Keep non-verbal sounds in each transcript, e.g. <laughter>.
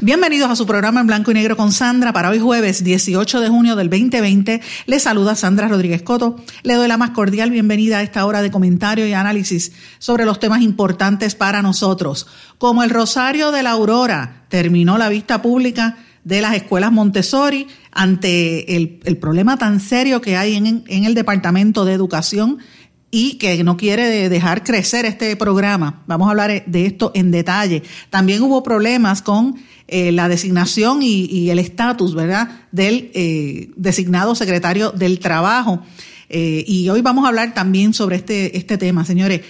Bienvenidos a su programa en blanco y negro con Sandra para hoy jueves 18 de junio del 2020. Les saluda Sandra Rodríguez Coto. Le doy la más cordial bienvenida a esta hora de comentario y análisis sobre los temas importantes para nosotros. Como el Rosario de la Aurora terminó la vista pública de las escuelas Montessori ante el, problema tan serio que hay en el Departamento de Educación y que no quiere dejar crecer este programa. Vamos a hablar de esto en detalle. También hubo problemas con eh, la designación y, el estatus, ¿verdad?, del eh, designado secretario del Trabajo. Eh, y hoy vamos a hablar también sobre este, este tema, señores.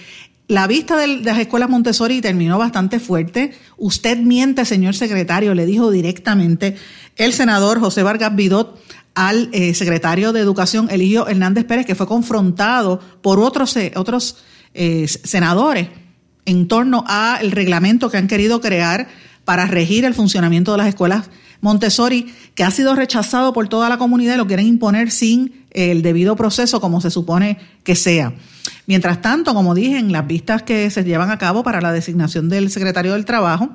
La vista de las escuelas Montessori terminó bastante fuerte. Usted miente, señor secretario, le dijo directamente el senador José Vargas Vidot al secretario de Educación, Eligio Hernández Pérez, que fue confrontado por otros, otros senadores en torno al reglamento que han querido crear para regir el funcionamiento de las escuelas Montessori, que ha sido rechazado por toda la comunidad y lo quieren imponer sin el debido proceso como se supone que sea. Mientras tanto, como dije, en las vistas que se llevan a cabo para la designación del secretario del Trabajo,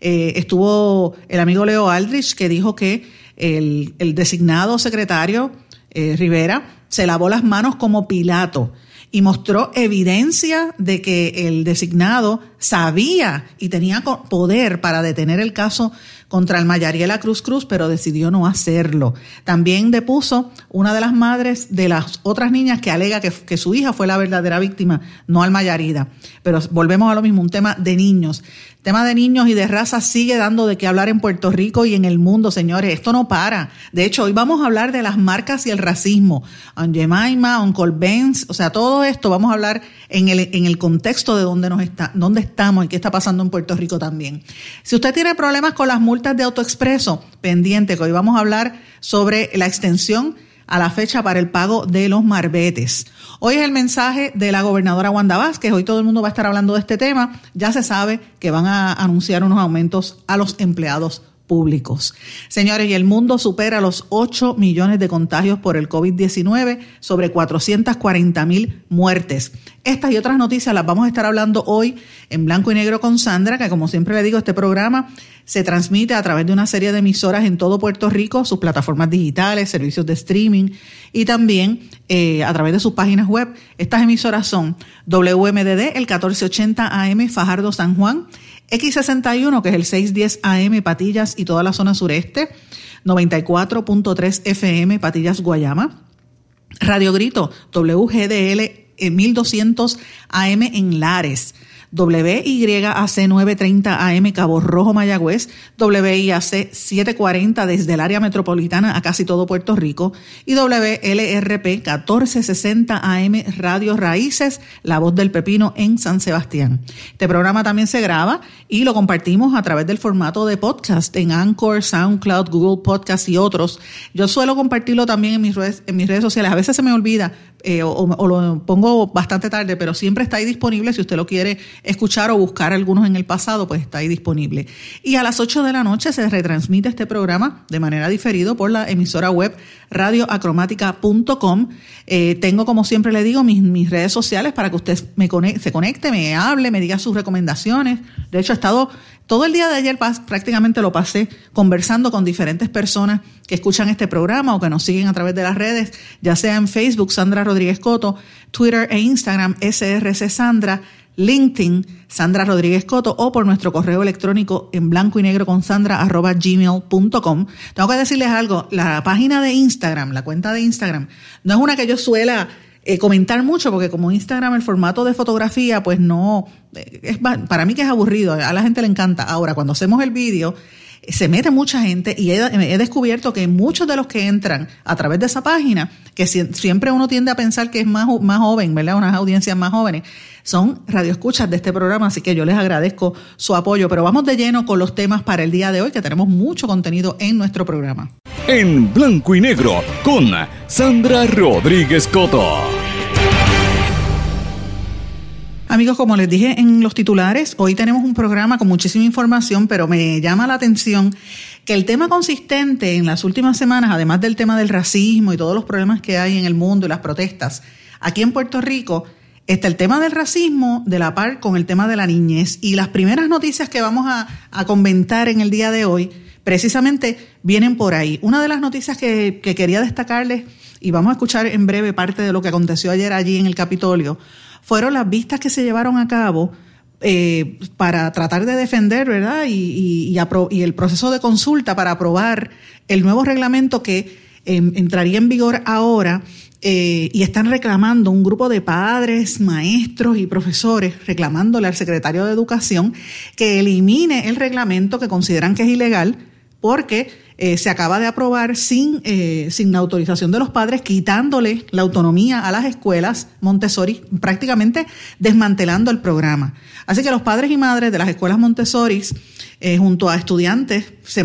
eh, estuvo el amigo Leo Aldrich que dijo que el, designado secretario eh, Rivera se lavó las manos como Pilato y mostró evidencia de que el designado sabía y tenía poder para detener el caso contra el Mayariela Cruz Cruz, pero decidió no hacerlo. También depuso una de las madres de las otras niñas que alega que, su hija fue la verdadera víctima, no al Mayarida. Pero volvemos a lo mismo, un tema de niños. Tema de niños y de raza sigue dando de qué hablar en Puerto Rico y en el mundo, señores. Esto no para. De hecho, hoy vamos a hablar de las marcas y el racismo. On Jemima, On Benz, o sea, todo esto vamos a hablar en el, en el contexto de dónde, nos está, dónde estamos y qué está pasando en Puerto Rico también. Si usted tiene problemas con las multas, de autoexpreso, pendiente, que hoy vamos a hablar sobre la extensión a la fecha para el pago de los marbetes. Hoy es el mensaje de la gobernadora Wanda Vázquez. Hoy todo el mundo va a estar hablando de este tema. Ya se sabe que van a anunciar unos aumentos a los empleados públicos. Señores, y el mundo supera los 8 millones de contagios por el COVID-19, sobre 440 mil muertes. Estas y otras noticias las vamos a estar hablando hoy en blanco y negro con Sandra, que como siempre le digo, este programa se transmite a través de una serie de emisoras en todo Puerto Rico, sus plataformas digitales, servicios de streaming y también eh, a través de sus páginas web. Estas emisoras son WMDD, el 1480 AM Fajardo San Juan, X61, que es el 610 AM Patillas y toda la zona sureste, 94.3 FM Patillas Guayama, Radio Grito, WGDL 1200 AM en Lares, WYAC 930 AM Cabo Rojo Mayagüez, WIAC 740 desde el área metropolitana a casi todo Puerto Rico y WLRP 1460 AM Radio Raíces, La Voz del Pepino en San Sebastián. Este programa también se graba y lo compartimos a través del formato de podcast en Anchor, SoundCloud, Google Podcast y otros. Yo suelo compartirlo también en mis redes, en mis redes sociales. A veces se me olvida eh, o lo pongo bastante tarde, pero siempre está ahí disponible si usted lo quiere escuchar o buscar algunos en el pasado, pues está ahí disponible. Y a las 8 de la noche se retransmite este programa de manera diferido por la emisora web radioacromática.com. Eh, tengo, como siempre le digo, mis, mis redes sociales para que usted se conecte, me hable, me diga sus recomendaciones. De hecho, he estado todo el día de ayer prácticamente lo pasé conversando con diferentes personas que escuchan este programa o que nos siguen a través de las redes, ya sea en Facebook, Sandra Rodríguez Coto, Twitter e Instagram, SRC Sandra, LinkedIn, Sandra Rodríguez Coto, o por nuestro correo electrónico en blanco y negro con sandra arroba gmail.com. Tengo que decirles algo, la página de Instagram, la cuenta de Instagram, no es una que yo suela eh, comentar mucho, porque como Instagram el formato de fotografía, pues no, eh, es para mí que es aburrido, a la gente le encanta. Ahora, cuando hacemos el vídeo, se mete mucha gente y he, descubierto que muchos de los que entran a través de esa página, que siempre uno tiende a pensar que es más, más joven, ¿verdad? Unas audiencias más jóvenes, son radioescuchas de este programa, así que yo les agradezco su apoyo. Pero vamos de lleno con los temas para el día de hoy, que tenemos mucho contenido en nuestro programa. En blanco y negro, con Sandra Rodríguez Coto. Amigos, como les dije en los titulares, hoy tenemos un programa con muchísima información, pero me llama la atención que el tema consistente en las últimas semanas, además del tema del racismo y todos los problemas que hay en el mundo y las protestas, aquí en Puerto Rico está el tema del racismo de la par con el tema de la niñez. Y las primeras noticias que vamos a, comentar en el día de hoy precisamente vienen por ahí. Una de las noticias que, que quería destacarles, y vamos a escuchar en breve parte de lo que aconteció ayer allí en el Capitolio, fueron las vistas que se llevaron a cabo eh, para tratar de defender, ¿verdad? Y, el proceso de consulta para aprobar el nuevo reglamento que em, entraría en vigor ahora. Eh, y están reclamando un grupo de padres, maestros y profesores, reclamándole al secretario de Educación que elimine el reglamento que consideran que es ilegal porque eh, se acaba de aprobar sin, eh, sin autorización de los padres, quitándole la autonomía a las escuelas Montessori, prácticamente desmantelando el programa. Así que los padres y madres de las escuelas Montessori, eh, junto a estudiantes, se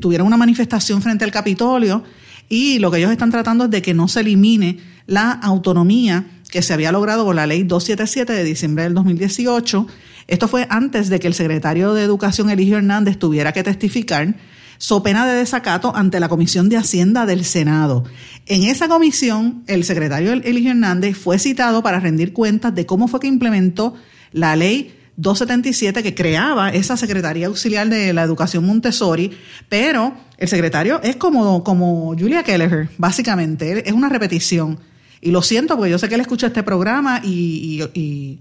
tuvieron una manifestación frente al Capitolio y lo que ellos están tratando es de que no se elimine la autonomía que se había logrado con la ley 277 de diciembre del 2018. Esto fue antes de que el secretario de Educación, Eligio Hernández, tuviera que testificar so pena de desacato ante la Comisión de Hacienda del Senado. En esa comisión, el secretario Eligio Hernández fue citado para rendir cuentas de cómo fue que implementó la ley 277 que creaba esa Secretaría Auxiliar de la Educación Montessori, pero el secretario es como, como Julia Kelleher, básicamente, es una repetición. Y lo siento porque yo sé que él escucha este programa y, y, y,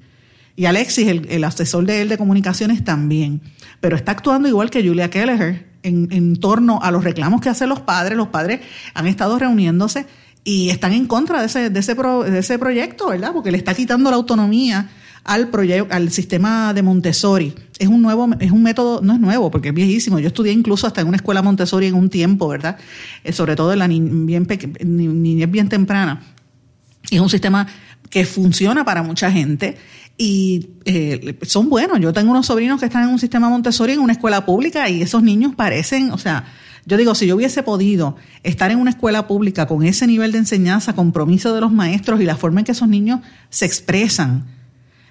Alexis, el, asesor de él de comunicaciones, también. Pero está actuando igual que Julia Kelleher en, torno a los reclamos que hacen los padres. Los padres han estado reuniéndose y están en contra de ese proyecto, ¿verdad? Porque le está quitando la autonomía al proyecto, al sistema de Montessori. Es un nuevo, es un método, no es nuevo, porque es viejísimo. Yo estudié incluso hasta en una escuela Montessori en un tiempo, ¿verdad? Eh, sobre todo en la bien niñez bien temprana. Y es un sistema que funciona para mucha gente y eh, son buenos. Yo tengo unos sobrinos que están en un sistema Montessori en una escuela pública y esos niños parecen, o sea, yo digo, si yo hubiese podido estar en una escuela pública con ese nivel de enseñanza, compromiso de los maestros y la forma en que esos niños se expresan,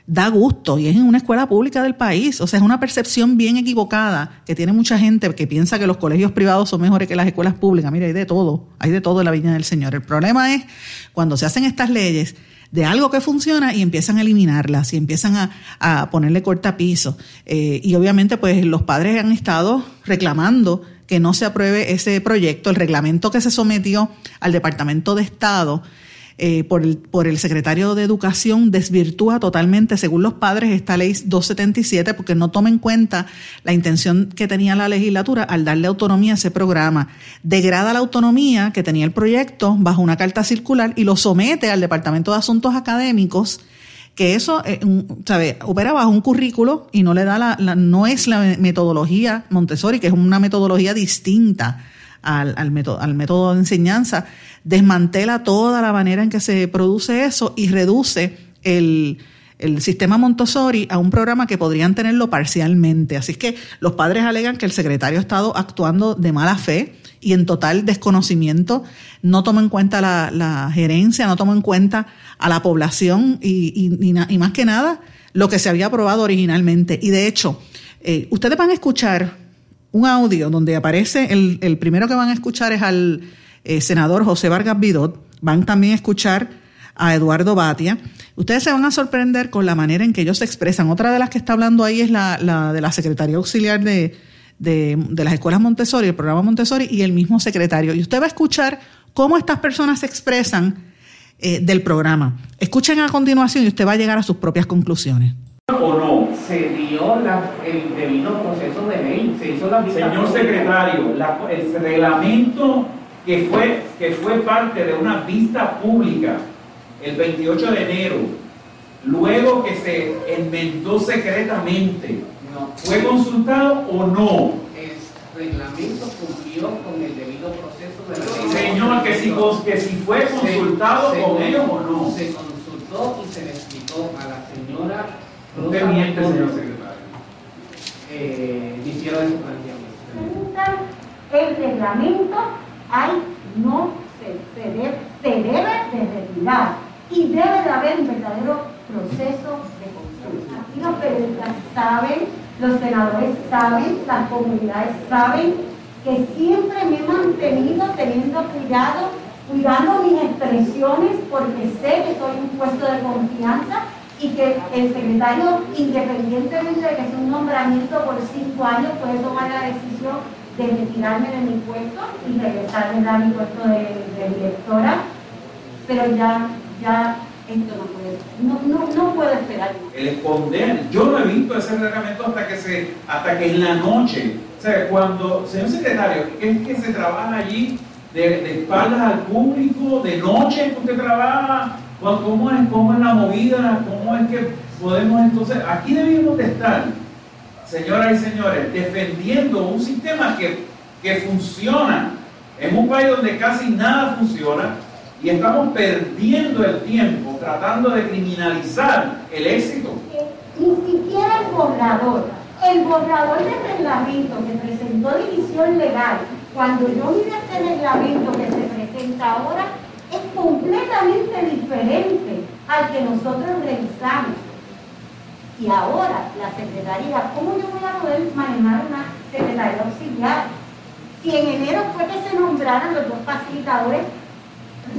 da gusto y es en una escuela pública del país. O sea, es una percepción bien equivocada que tiene mucha gente que piensa que los colegios privados son mejores que las escuelas públicas. Mira, hay de todo, hay de todo en la viña del Señor. El problema es cuando se hacen estas leyes de algo que funciona y empiezan a eliminarlas y empiezan a, a ponerle cortapiso. Eh, y obviamente pues los padres han estado reclamando que no se apruebe ese proyecto, el reglamento que se sometió al Departamento de Estado eh, por, el, por el secretario de Educación desvirtúa totalmente, según los padres, esta ley 277 porque no toma en cuenta la intención que tenía la legislatura al darle autonomía a ese programa. Degrada la autonomía que tenía el proyecto bajo una carta circular y lo somete al Departamento de Asuntos Académicos que eso eh, sabe, opera bajo un currículo y no le da la, no es la metodología Montessori, que es una metodología distinta al, al, método, al método de enseñanza, desmantela toda la manera en que se produce eso y reduce el, el sistema Montessori a un programa que podrían tenerlo parcialmente. Así que los padres alegan que el secretario ha estado actuando de mala fe y en total desconocimiento, no toma en cuenta la, la gerencia, no toma en cuenta a la población y, y, y, más que nada lo que se había aprobado originalmente. Y de hecho, eh, ustedes van a escuchar un audio donde aparece, el, el primero que van a escuchar es al eh, senador José Vargas Vidot, van también a escuchar a Eduardo Batia. Ustedes se van a sorprender con la manera en que ellos se expresan. Otra de las que está hablando ahí es la, la de la Secretaría Auxiliar de, de, de, las Escuelas Montessori, el programa Montessori, y el mismo secretario. Y usted va a escuchar cómo estas personas se expresan eh, del programa. Escuchen a continuación y usted va a llegar a sus propias conclusiones o no? Se dio la, el debido proceso de ley, se hizo la Señor secretario, la, el reglamento que fue, que fue parte de una vista pública el 28 de enero, luego que se enmendó secretamente, ¿fue consultado o no? reglamento cumplió con el debido proceso de la ley. Señor, que si, que si fue consultado con ellos o no. Se consultó y se le explicó a la señora Usted miente, señor secretario. Eh, ese planteamiento. El reglamento hay, no se, se, debe, se debe de retirar y debe de haber un verdadero proceso de consulta. Aquí los periodistas saben, los senadores saben, las comunidades saben que siempre me he mantenido teniendo cuidado, cuidando mis expresiones porque sé que soy un puesto de confianza y que el secretario, independientemente de que sea un nombramiento por cinco años, puede tomar la decisión de retirarme de mi puesto y regresarme a mi puesto de, directora, pero ya, ya esto no puede, no, no, no puedo esperar. El esconder, yo no he visto ese reglamento hasta que se, hasta que en la noche, o sea, cuando, señor secretario, es que se trabaja allí de, de espaldas al público, de noche que usted trabaja, ¿Cómo es, ¿Cómo es la movida? ¿Cómo es que podemos entonces, aquí debemos de estar, señoras y señores, defendiendo un sistema que, que funciona en un país donde casi nada funciona y estamos perdiendo el tiempo tratando de criminalizar el éxito. Ni siquiera el borrador, el borrador de reglamento que presentó División Legal, cuando yo mire este reglamento que se presenta ahora, completamente diferente al que nosotros revisamos. Y ahora, la secretaría, ¿cómo yo voy a poder manejar una secretaría auxiliar? Si en enero fue que se nombraron los dos facilitadores,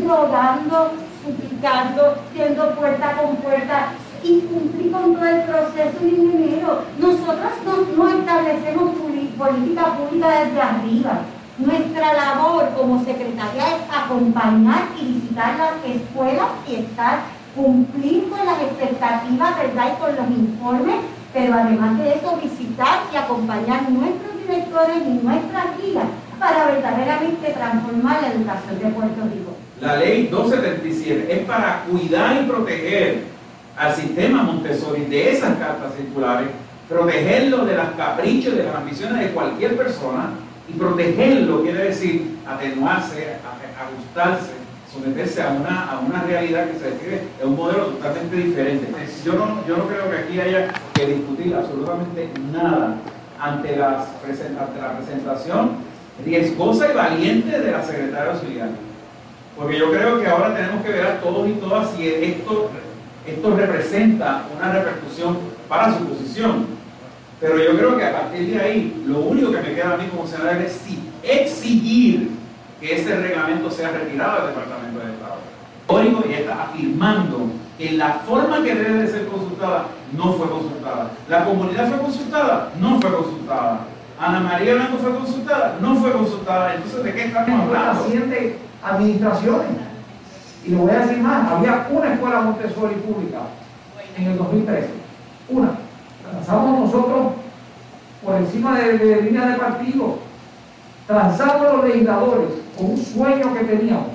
rogando, suplicando, yendo puerta con puerta, y cumplir con todo el proceso en enero. Nosotros no, no establecemos política pública desde arriba nuestra labor como secretaria es acompañar y visitar las escuelas y estar, cumplir con las expectativas, ¿verdad? Y con los informes, pero además de eso visitar y acompañar nuestros directores y nuestras guías para verdaderamente transformar la educación de Puerto Rico. La ley 277 es para cuidar y proteger al sistema Montessori de esas cartas circulares, protegerlo de las caprichos, de las ambiciones de cualquier persona y protegerlo quiere decir atenuarse, ajustarse, someterse a una, a una realidad que se describe en un modelo totalmente diferente. Yo no, yo no creo que aquí haya que discutir absolutamente nada ante, las, ante la presentación riesgosa y valiente de la secretaria auxiliar. Porque yo creo que ahora tenemos que ver a todos y todas si esto, esto representa una repercusión para su posición. Pero yo creo que a partir de ahí, lo único que me queda a mí como senador es exigir que ese reglamento sea retirado del Departamento de Estado. Y está afirmando que la forma que debe de ser consultada no fue consultada. La comunidad fue consultada, no fue consultada. Ana María Blanco fue consultada, no fue consultada. Entonces, ¿de qué estamos hablando? Asciende administraciones. Y lo voy a decir más, había una escuela Montessori pública en el 2013. Una Transamos nosotros por encima de, de líneas de partido. Transamos los legisladores con un sueño que teníamos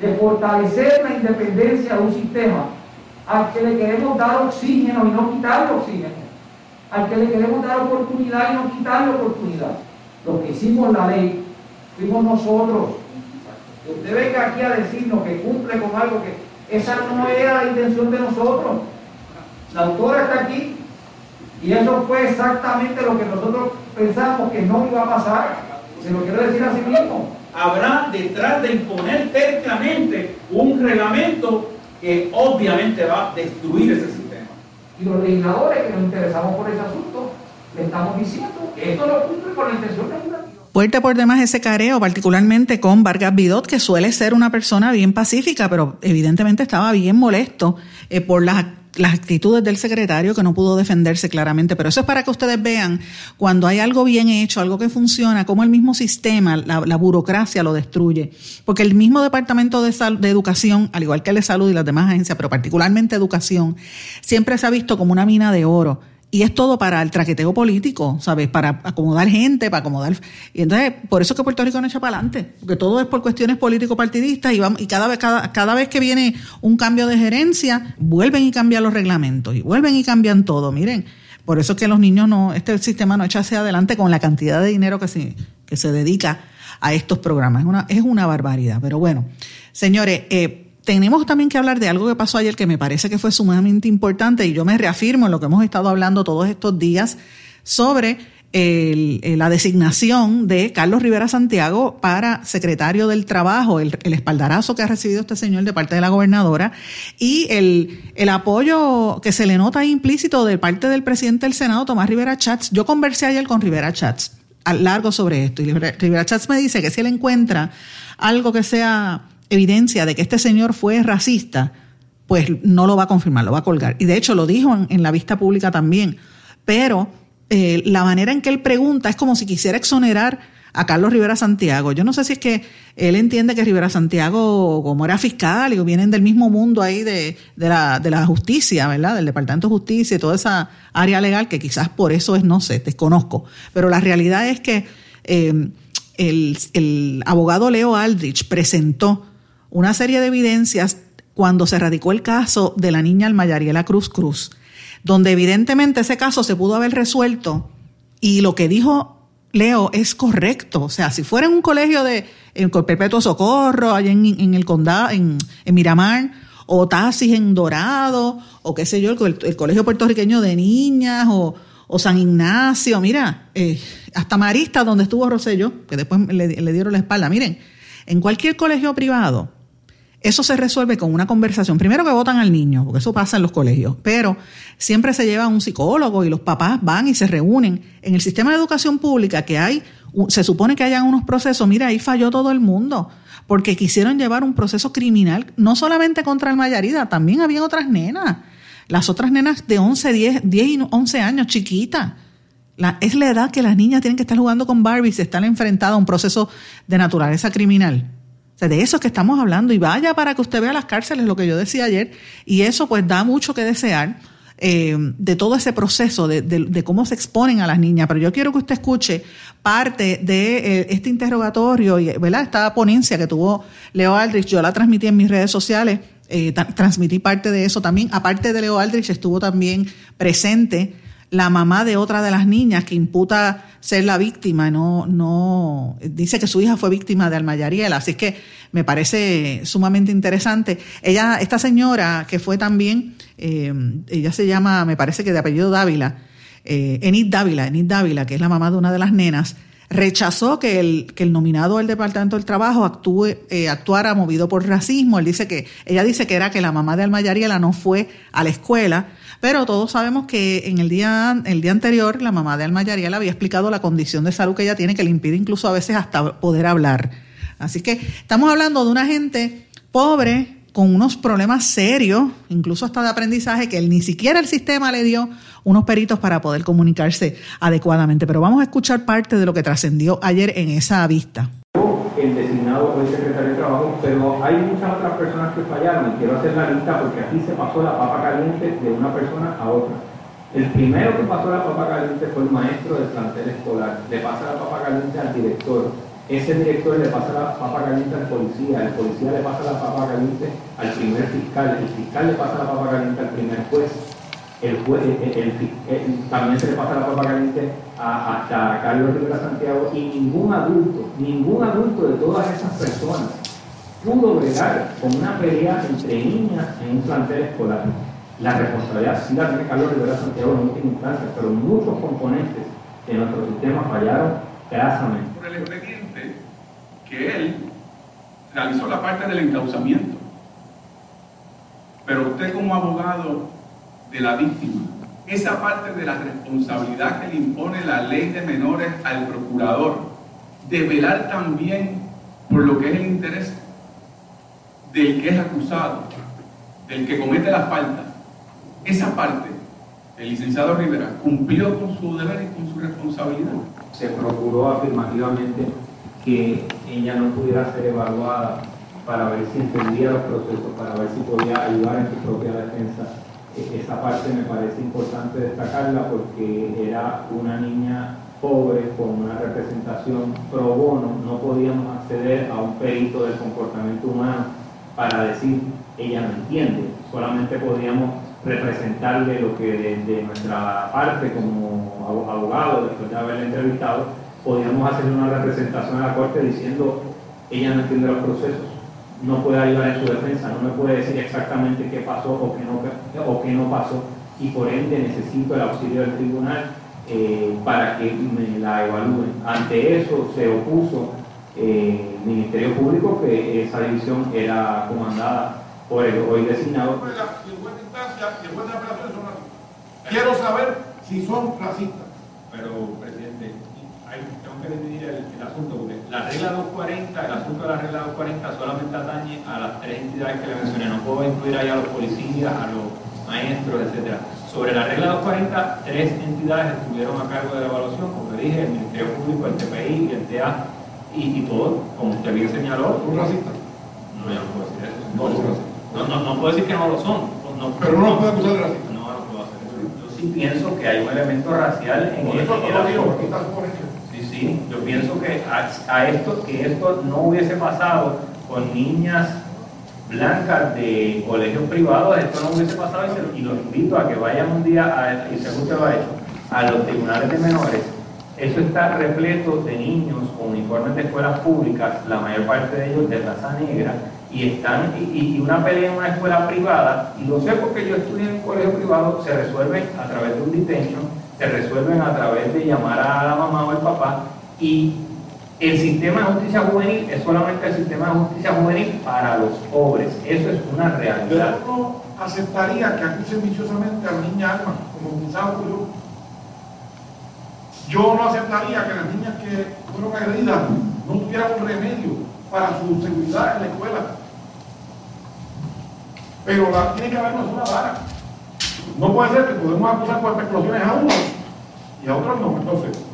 de fortalecer la independencia de un sistema al que le queremos dar oxígeno y no quitarle oxígeno. Al que le queremos dar oportunidad y no quitarle oportunidad. Lo que hicimos la ley fuimos nosotros. Usted venga aquí a decirnos que cumple con algo que esa no era la intención de nosotros. La autora está aquí y eso fue exactamente lo que nosotros pensamos que no iba a pasar. Se lo quiero decir así mismo. Habrá detrás de imponer tercamente un reglamento que obviamente va a destruir ese sistema. Y los legisladores que nos interesamos por ese asunto, le estamos diciendo que esto no cumple con la intención legislativa. Fuerte por demás ese careo, particularmente con Vargas Bidot, que suele ser una persona bien pacífica, pero evidentemente estaba bien molesto eh, por las las actitudes del secretario que no pudo defenderse claramente, pero eso es para que ustedes vean cuando hay algo bien hecho, algo que funciona, cómo el mismo sistema, la, burocracia lo destruye. Porque el mismo Departamento de, de Educación, al igual que el de Salud y las demás agencias, pero particularmente Educación, siempre se ha visto como una mina de oro y es todo para el traqueteo político, ¿sabes? Para acomodar gente, para acomodar... Y entonces, por eso es que Puerto Rico no echa para adelante, porque todo es por cuestiones político-partidistas y, vamos, y cada, vez, cada, cada vez que viene un cambio de gerencia, vuelven y cambian los reglamentos y vuelven y cambian todo. Miren, por eso es que los niños no, este sistema no echa hacia adelante con la cantidad de dinero que se, que se dedica a estos programas. Es una, es una barbaridad. Pero bueno, señores, eh, tenemos también que hablar de algo que pasó ayer que me parece que fue sumamente importante y yo me reafirmo en lo que hemos estado hablando todos estos días sobre la designación de Carlos Rivera Santiago para secretario del Trabajo, el, espaldarazo que ha recibido este señor de parte de la gobernadora y el, el apoyo que se le nota implícito de parte del presidente del Senado, Tomás Rivera Chats. Yo conversé ayer con Rivera Chats largo sobre esto y Rivera Chats me dice que si él encuentra algo que sea evidencia de que este señor fue racista, pues no lo va a confirmar, lo va a colgar. Y de hecho lo dijo en, la vista pública también. Pero eh, la manera en que él pregunta es como si quisiera exonerar a Carlos Rivera Santiago. Yo no sé si es que él entiende que Rivera Santiago, como era fiscal, y vienen del mismo mundo ahí de, la, de la justicia, ¿verdad? Del Departamento de Justicia y toda esa área legal, que quizás por eso es, no sé, desconozco. Pero la realidad es que eh, el abogado Leo Aldrich presentó una serie de evidencias cuando se radicó el caso de la niña Almayariela Cruz Cruz, donde evidentemente ese caso se pudo haber resuelto y lo que dijo Leo es correcto. O sea, si fuera en un colegio de en Perpetuo Socorro, allá en, el condado, en, Miramar, o Tasis en Dorado, o qué sé yo, el, colegio puertorriqueño de niñas, o, San Ignacio, mira, eh, hasta Marista, donde estuvo Rosello, que después le, le dieron la espalda. Miren, en cualquier colegio privado, eso se resuelve con una conversación. Primero que votan al niño, porque eso pasa en los colegios, pero siempre se lleva un psicólogo y los papás van y se reúnen. En el sistema de educación pública que hay, se supone que hayan unos procesos, mira, ahí falló todo el mundo, porque quisieron llevar un proceso criminal, no solamente contra el Mayarida, también había otras nenas. Las otras nenas de 11, 10, 10 y 11 años, chiquitas. es la edad que las niñas tienen que estar jugando con Barbie y se están enfrentadas a un proceso de naturaleza criminal de eso es que estamos hablando. Y vaya para que usted vea las cárceles, lo que yo decía ayer. Y eso pues da mucho que desear eh, de todo ese proceso, de, cómo se exponen a las niñas. Pero yo quiero que usted escuche parte de eh, este interrogatorio y ¿verdad? esta ponencia que tuvo Leo Aldrich. Yo la transmití en mis redes sociales. Eh, transmití parte de eso también. Aparte de Leo Aldrich, estuvo también presente la mamá de otra de las niñas que imputa ser la víctima, no, no, dice que su hija fue víctima de Almayariela, así que me parece sumamente interesante. Ella, esta señora que fue también, eh, ella se llama, me parece que de apellido Dávila, eh, Enid Dávila, Enid Dávila, que es la mamá de una de las nenas, rechazó que el, que el nominado del Departamento del Trabajo actúe, eh, actuara movido por racismo. Él dice que, ella dice que era que la mamá de Almayariela no fue a la escuela pero todos sabemos que en el día, el día anterior la mamá de Alma Yariel había explicado la condición de salud que ella tiene que le impide incluso a veces hasta poder hablar. Así que estamos hablando de una gente pobre con unos problemas serios, incluso hasta de aprendizaje, que ni siquiera el sistema le dio unos peritos para poder comunicarse adecuadamente. Pero vamos a escuchar parte de lo que trascendió ayer en esa vista el designado el secretario pero hay muchas otras personas que fallaron y quiero hacer la lista porque aquí se pasó la papa caliente de una persona a otra. El primero que pasó la papa caliente fue el maestro del plantel escolar. Le pasa la papa caliente al director. Ese director le pasa la papa caliente al policía. El policía le pasa la papa caliente al primer fiscal. El fiscal le pasa la papa caliente al primer juez el, también se le pasa la papa caliente a, hasta Carlos Rivera Santiago y ningún adulto, ningún adulto de todas esas personas pudo bregar con una pelea entre niñas en un plantel escolar. La responsabilidad sí la tiene Carlos Rivera Santiago en última instancia, pero muchos componentes de nuestro sistema fallaron grasamente. Por el expediente que él realizó la parte del encauzamiento. Pero usted como abogado de la víctima. Esa parte de la responsabilidad que le impone la ley de menores al procurador, de velar también por lo que es el interés del que es acusado, del que comete la falta. Esa parte, el licenciado Rivera cumplió con su deber y con su responsabilidad. Se procuró afirmativamente que ella no pudiera ser evaluada para ver si entendía los procesos, para ver si podía ayudar en su propia defensa esa parte me parece importante destacarla porque era una niña pobre con una representación pro bono, no podíamos acceder a un perito del comportamiento humano para decir ella no entiende, solamente podíamos representarle lo que de, nuestra parte como abogado, después de haberle entrevistado, podíamos hacerle una representación a la Corte diciendo, ella no entiende los procesos, no puede ayudar en su defensa, no me puede decir exactamente qué pasó o qué no, o qué no pasó, y por ende necesito el auxilio del tribunal eh, para que me la evalúen. Ante eso se opuso eh, el Ministerio Público que esa división era comandada por el hoy designado. Quiero saber si son racistas. Pero, presidente, tengo que dividir el, asunto, porque la regla 240, el asunto de la regla 240 solamente atañe a las tres entidades que le mencioné. No puedo incluir ahí a los policías, a los maestros, etcétera. Sobre la regla 240, tres entidades estuvieron a cargo de la evaluación, como le dije, el Ministerio Público, el TPI, el TA y, y todo, como usted bien señaló. ¿Un racista? No, yo no puedo decir eso. No, no, no, puedo decir que no lo son. No, pero no puede acusar de racista. No, no puedo hacer eso. Yo sí pienso que hay un elemento racial en, el, eso Sí, sí, yo pienso que a, a esto, que esto no hubiese pasado con niñas blancas de colegios privados, esto no hubiese pasado y, los invito a que vayan un día, a, y según usted lo ha hecho, a los tribunales de menores. Eso está repleto de niños con uniformes de escuelas públicas, la mayor parte de ellos de raza negra, y están y, una pelea en una escuela privada, y lo sé porque yo estudié en un colegio privado, se resuelven a través de un detention, se resuelven a través de llamar a la mamá o el papá, y el sistema de justicia juvenil es solamente el sistema de justicia juvenil para los pobres. Eso es una realidad. Yo no aceptaría que acusen viciosamente a la niña Alma, como quizás ocurrió. Yo no aceptaría que las niñas que fueron agredidas no tuvieran un remedio para su seguridad en la escuela. Pero tiene que haber una vara. No puede ser que podemos acusar por explosiones a unos y a otros no. Entonces,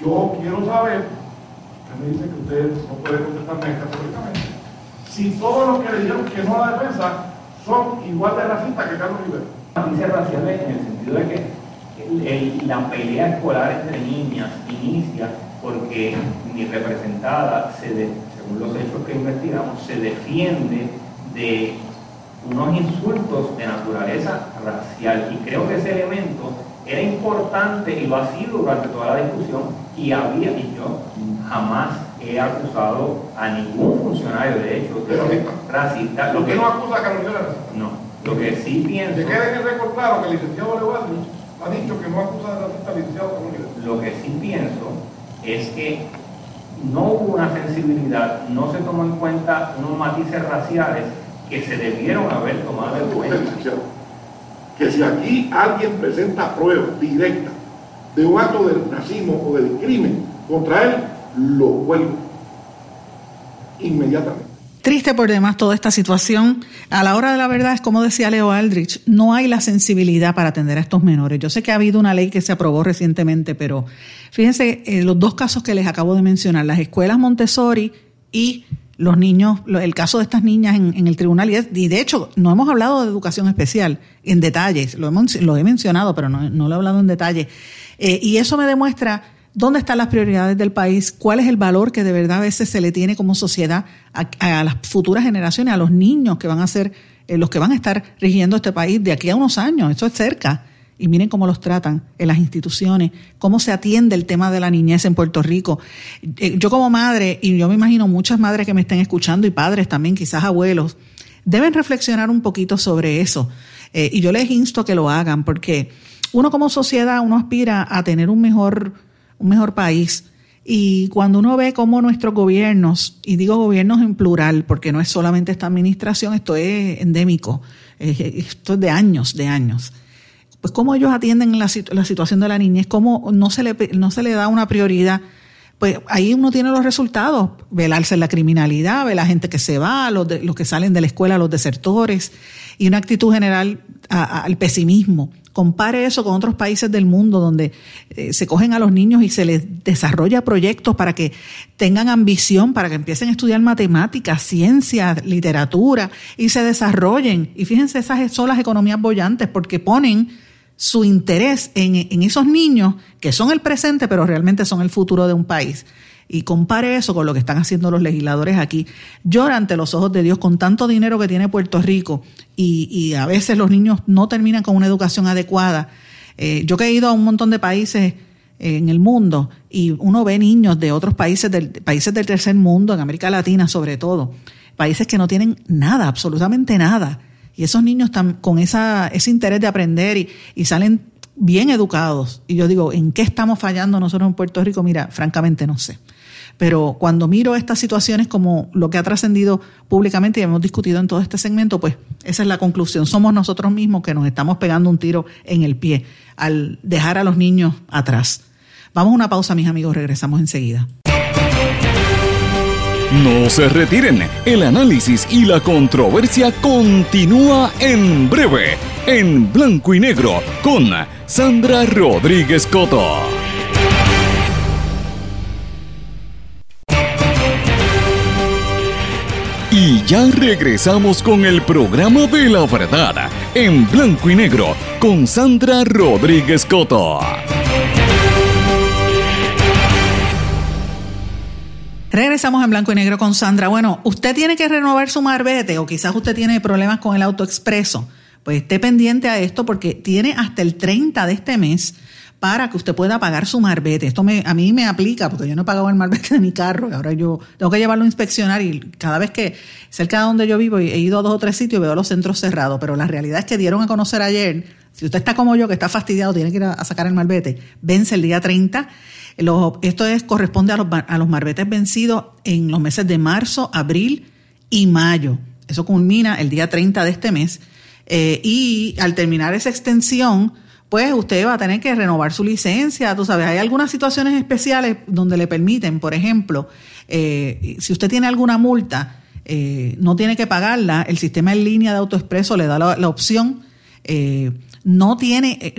yo quiero saber me dice que usted no puede contestarme categóricamente. Si todos los que le dijeron que no la defensa son igual de racistas que Carlos Rivera. Noticia racial en el sentido de que la pelea escolar entre niñas inicia porque mi representada, se según los hechos que investigamos, se defiende de unos insultos de naturaleza racial. Y creo que ese elemento era importante y lo ha sido durante toda la discusión y había, y yo jamás he acusado a ningún funcionario de hecho de racista. Lo que no acusa a Carolina No, lo que sí pienso. Que quede en el récord claro que el licenciado Lewandowski ha dicho que no acusa de racista al licenciado. Lo que sí pienso es que no hubo una sensibilidad, no se tomó en cuenta unos matices raciales que se debieron haber tomado en cuenta. Que si aquí alguien presenta pruebas directas de un acto de racismo o de crimen contra él, lo vuelvo inmediatamente. Triste por demás toda esta situación. A la hora de la verdad es como decía Leo Aldrich, no hay la sensibilidad para atender a estos menores. Yo sé que ha habido una ley que se aprobó recientemente, pero fíjense eh, los dos casos que les acabo de mencionar, las escuelas Montessori y los niños, el caso de estas niñas en, el tribunal, y, de hecho no hemos hablado de educación especial en detalles, lo, lo he mencionado, pero no, lo he hablado en detalle. Eh, y eso me demuestra dónde están las prioridades del país, cuál es el valor que de verdad a veces se le tiene como sociedad a, las futuras generaciones, a los niños que van a ser eh, los que van a estar rigiendo este país de aquí a unos años. Eso es cerca. Y miren cómo los tratan en las instituciones, cómo se atiende el tema de la niñez en Puerto Rico. Eh, yo como madre, y yo me imagino muchas madres que me estén escuchando y padres también, quizás abuelos, deben reflexionar un poquito sobre eso. Eh, y yo les insto a que lo hagan, porque uno como sociedad, uno aspira a tener un mejor un mejor país. Y cuando uno ve cómo nuestros gobiernos, y digo gobiernos en plural, porque no es solamente esta administración, esto es endémico, esto es de años, de años, pues cómo ellos atienden la, la situación de la niñez, cómo no se, le, no se le da una prioridad, pues ahí uno tiene los resultados, velarse en la criminalidad, ve la gente que se va, los, los que salen de la escuela, los desertores, y una actitud general al pesimismo compare eso con otros países del mundo donde eh, se cogen a los niños y se les desarrolla proyectos para que tengan ambición, para que empiecen a estudiar matemáticas, ciencias, literatura y se desarrollen. Y fíjense, esas son las economías bollantes porque ponen su interés en, en esos niños que son el presente, pero realmente son el futuro de un país y compare eso con lo que están haciendo los legisladores aquí. Llora ante los ojos de Dios con tanto dinero que tiene Puerto Rico y, a veces los niños no terminan con una educación adecuada. Eh, yo que he ido a un montón de países en el mundo y uno ve niños de otros países del, países del tercer mundo, en América Latina sobre todo, países que no tienen nada, absolutamente nada. Y esos niños están con esa, ese interés de aprender y salen bien educados. Y yo digo, ¿en qué estamos fallando nosotros en Puerto Rico? Mira, francamente no sé. Pero cuando miro estas situaciones como lo que ha trascendido públicamente y hemos discutido en todo este segmento, pues esa es la conclusión. Somos nosotros mismos que nos estamos pegando un tiro en el pie al dejar a los niños atrás. Vamos a una pausa, mis amigos, regresamos enseguida. No se retiren, el análisis y la controversia continúa en breve, en blanco y negro, con Sandra Rodríguez Coto. Ya regresamos con el programa de la verdad, en blanco y negro, con Sandra Rodríguez Coto. Regresamos en blanco y negro con Sandra. Bueno, usted tiene que renovar su marbete o quizás usted tiene problemas con el autoexpreso. Pues esté pendiente a esto porque tiene hasta el 30 de este mes para que usted pueda pagar su marbete. Esto me, a mí me aplica porque yo no he pagado el marbete <laughs> de mi carro y ahora yo tengo que llevarlo a inspeccionar y cada vez que cerca de donde yo vivo he ido a dos o tres sitios veo los centros cerrados, pero la realidad es que dieron a conocer ayer, si usted está como yo que está fastidiado, tiene que ir a, sacar el marbete, vence el día 30. esto es, corresponde a los, marbetes vencidos en los meses de marzo, abril y mayo. Eso culmina el día 30 de este mes. Eh, y al terminar esa extensión, pues usted va a tener que renovar su licencia. Tú sabes, hay algunas situaciones especiales donde le permiten, por ejemplo, eh, si usted tiene alguna multa, eh, no tiene que pagarla, el sistema en línea de AutoExpreso le da la, opción. Eh, no tiene,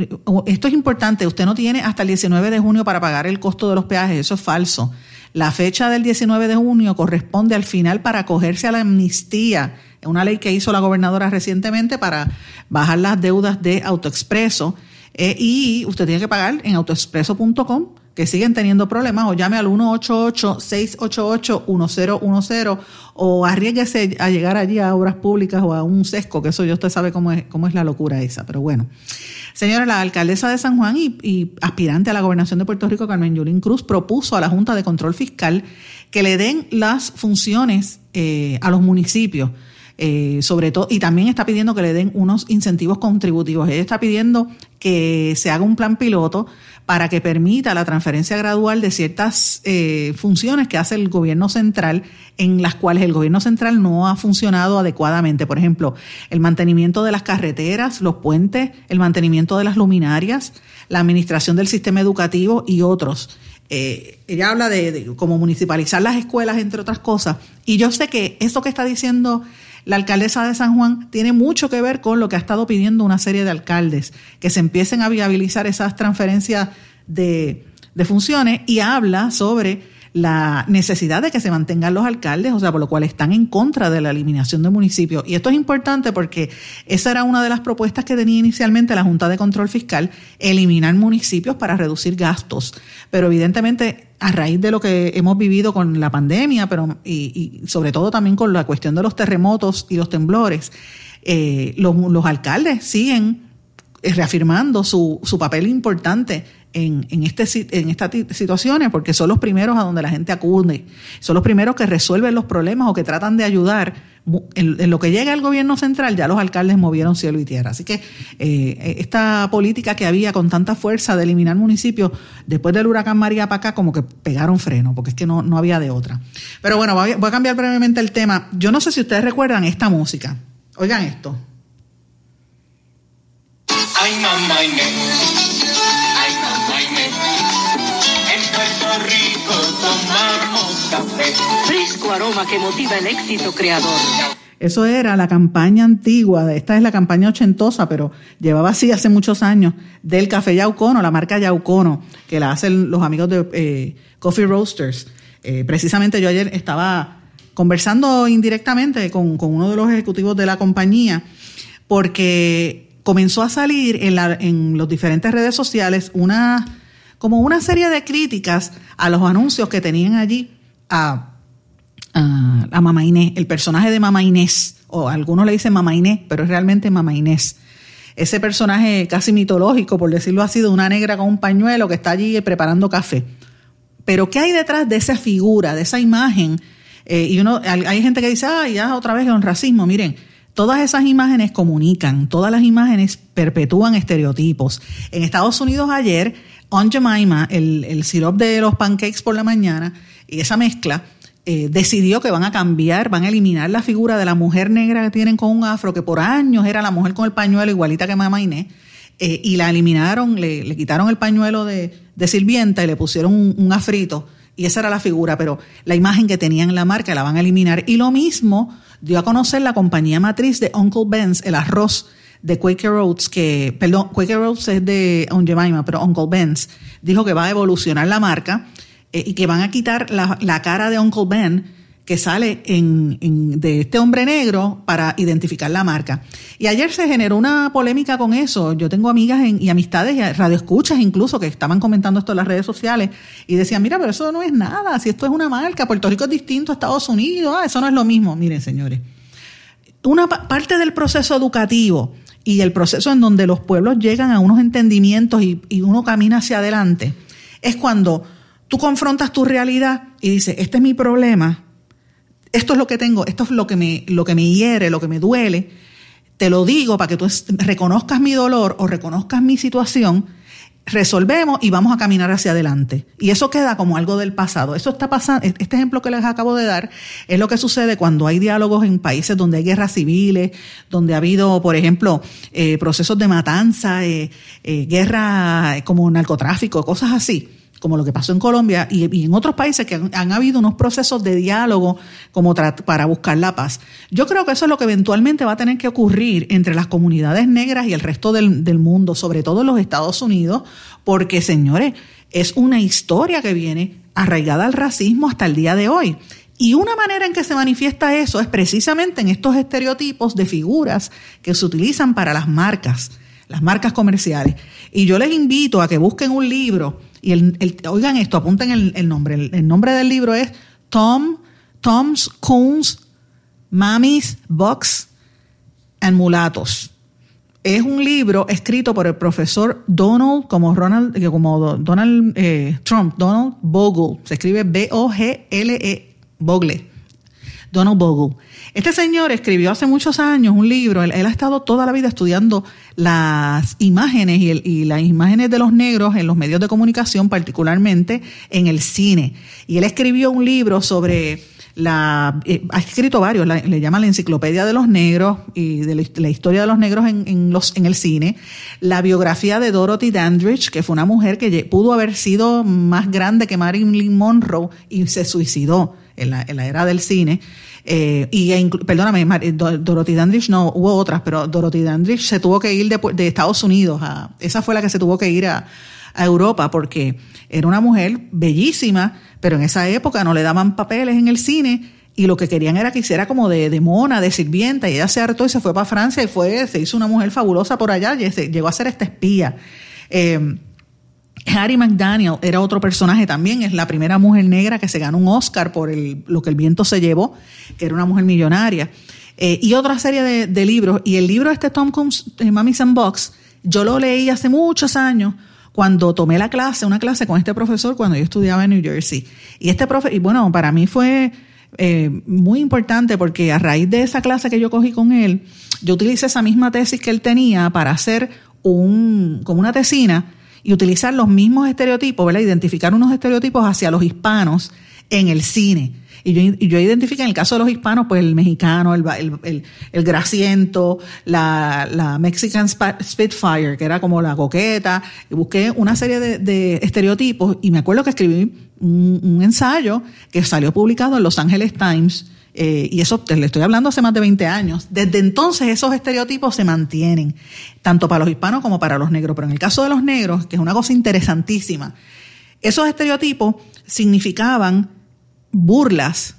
esto es importante, usted no tiene hasta el 19 de junio para pagar el costo de los peajes, eso es falso. La fecha del 19 de junio corresponde al final para acogerse a la amnistía, una ley que hizo la gobernadora recientemente para bajar las deudas de AutoExpreso eh, y usted tiene que pagar en autoexpreso.com, que siguen teniendo problemas, o llame al 188-688-1010 o arriesguese a llegar allí a obras públicas o a un sesco, que eso ya usted sabe cómo es, cómo es la locura esa. Pero bueno, señora, la alcaldesa de San Juan y, aspirante a la gobernación de Puerto Rico, Carmen Yulín Cruz, propuso a la Junta de Control Fiscal que le den las funciones eh, a los municipios eh, sobre todo, y también está pidiendo que le den unos incentivos contributivos. Ella está pidiendo que se haga un plan piloto para que permita la transferencia gradual de ciertas eh, funciones que hace el gobierno central en las cuales el gobierno central no ha funcionado adecuadamente. Por ejemplo, el mantenimiento de las carreteras, los puentes, el mantenimiento de las luminarias, la administración del sistema educativo y otros. Eh, ella habla de, de cómo municipalizar las escuelas, entre otras cosas. Y yo sé que eso que está diciendo la alcaldesa de San Juan tiene mucho que ver con lo que ha estado pidiendo una serie de alcaldes, que se empiecen a viabilizar esas transferencias de, de funciones y habla sobre la necesidad de que se mantengan los alcaldes, o sea, por lo cual están en contra de la eliminación de municipios. Y esto es importante porque esa era una de las propuestas que tenía inicialmente la Junta de Control Fiscal, eliminar municipios para reducir gastos. Pero evidentemente, a raíz de lo que hemos vivido con la pandemia, pero y, sobre todo también con la cuestión de los terremotos y los temblores, eh, los, los alcaldes siguen reafirmando su, su papel importante en, en, este, en estas situaciones porque son los primeros a donde la gente acude, son los primeros que resuelven los problemas o que tratan de ayudar. En, lo que llega al gobierno central ya los alcaldes movieron cielo y tierra. Así que eh, esta política que había con tanta fuerza de eliminar municipios, después del huracán María para acá, como que pegaron freno, porque es que no, no había de otra. Pero bueno, voy a, cambiar brevemente el tema. Yo no sé si ustedes recuerdan esta música. Oigan esto. Ay, mamá, Fresco aroma que motiva el éxito creador. Eso era la campaña antigua, esta es la campaña ochentosa, pero llevaba así hace muchos años, del café Yaucono, la marca Yaucono, que la hacen los amigos de eh, Coffee Roasters. Eh, precisamente yo ayer estaba conversando indirectamente con, uno de los ejecutivos de la compañía, porque comenzó a salir en, los diferentes redes sociales una como una serie de críticas a los anuncios que tenían allí a, a, Mama Inés, el personaje de Mama Inés, o algunos le dicen Mama Inés, pero es realmente Mama Inés. ese personaje casi mitológico, por decirlo así, de una negra con un pañuelo que está allí preparando café. Pero ¿qué hay detrás de esa figura, de esa imagen? Eh, y uno, hay gente que dice, ah, ya otra vez un racismo. Miren, todas esas imágenes comunican, todas las imágenes perpetúan estereotipos. En Estados Unidos ayer, On Jemima, el, el sirop de los pancakes por la mañana, y esa mezcla, eh, decidió que van a cambiar, van a eliminar la figura de la mujer negra que tienen con un afro, que por años era la mujer con el pañuelo igualita que Mamá Inés, eh, y la eliminaron, le, quitaron el pañuelo de, sirvienta y le pusieron un, afrito, y esa era la figura, pero la imagen que tenían en la marca la van a eliminar. Y lo mismo dio a conocer la compañía matriz de Uncle Ben's, el arroz de Quaker Oats, que, perdón, Quaker Oats es de On Jemima, pero Uncle Ben's dijo que va a evolucionar la marca eh, y que van a quitar la, cara de Uncle Ben que sale en, de este hombre negro para identificar la marca. Y ayer se generó una polémica con eso. Yo tengo amigas y amistades y radioescuchas incluso que estaban comentando esto en las redes sociales y decían, mira, pero eso no es nada, si esto es una marca, Puerto Rico es distinto a Estados Unidos, ah, eso no es lo mismo. Miren, señores, una parte del proceso educativo y el proceso en donde los pueblos llegan a unos entendimientos y, y uno camina hacia adelante es cuando tú confrontas tu realidad y dices, este es mi problema, esto es lo que tengo, esto es lo que me, lo que me hiere, lo que me duele, te lo digo para que tú reconozcas mi dolor o reconozcas mi situación, resolvemos y vamos a caminar hacia adelante. Y eso queda como algo del pasado. Eso está pasando, este ejemplo que les acabo de dar es lo que sucede cuando hay diálogos en países donde hay guerras civiles, donde ha habido, por ejemplo, eh, procesos de matanza, eh, eh, guerra como narcotráfico, cosas así como lo que pasó en Colombia y, en otros países que han, habido unos procesos de diálogo como para buscar la paz. Yo creo que eso es lo que eventualmente va a tener que ocurrir entre las comunidades negras y el resto del, del mundo, sobre todo en los Estados Unidos, porque, señores, es una historia que viene arraigada al racismo hasta el día de hoy. Y una manera en que se manifiesta eso es precisamente en estos estereotipos de figuras que se utilizan para las marcas, las marcas comerciales. Y yo les invito a que busquen un libro y el, oigan esto, apunten el, nombre. El, nombre del libro es Tom, Tom's Coons, Mamis, Box and Mulatos. Es un libro escrito por el profesor Donald, como Ronald, como Donald eh, Trump, Donald Bogle. Se escribe B-O-G-L-E, Bogle. Donald Bogle. Este señor escribió hace muchos años un libro, él, ha estado toda la vida estudiando las imágenes y, las imágenes de los negros en los medios de comunicación, particularmente en el cine. Y él escribió un libro sobre la, eh, ha escrito varios, le llama la enciclopedia de los negros y de la, historia de los negros en, los, en el cine, la biografía de Dorothy Dandridge, que fue una mujer que pudo haber sido más grande que Marilyn Monroe y se suicidó en la, era del cine. Eh, y perdóname, Dorothy Dandridge no, hubo otras, pero Dorothy Dandridge se tuvo que ir de, Estados Unidos, a, esa fue la que se tuvo que ir a, Europa porque era una mujer bellísima, pero en esa época no le daban papeles en el cine y lo que querían era que hiciera como de, mona, de sirvienta, y ella se hartó y se fue para Francia y fue, se hizo una mujer fabulosa por allá y llegó a ser esta espía. Eh, Harry McDaniel era otro personaje también, es la primera mujer negra que se ganó un Oscar por lo que el viento se llevó, que era una mujer millonaria. Eh, y otra serie de, libros. Y el libro este Tom Combs, eh, Mammy's and Box, yo lo leí hace muchos años cuando tomé la clase, una clase con este profesor cuando yo estudiaba en New Jersey. Y este profe, y bueno, para mí fue eh, muy importante porque a raíz de esa clase que yo cogí con él, yo utilicé esa misma tesis que él tenía para hacer un, como una tesina y utilizar los mismos estereotipos, ¿verdad? Identificar unos estereotipos hacia los hispanos en el cine. Y yo, y yo identifiqué en el caso de los hispanos, pues el mexicano, el, el, el, grasiento, la, la, Mexican Spitfire, que era como la coqueta, y busqué una serie de, de estereotipos y me acuerdo que escribí un, un, ensayo que salió publicado en Los Angeles Times eh, y eso le estoy hablando hace más de 20 años. Desde entonces esos estereotipos se mantienen, tanto para los hispanos como para los negros. Pero en el caso de los negros, que es una cosa interesantísima, esos estereotipos significaban burlas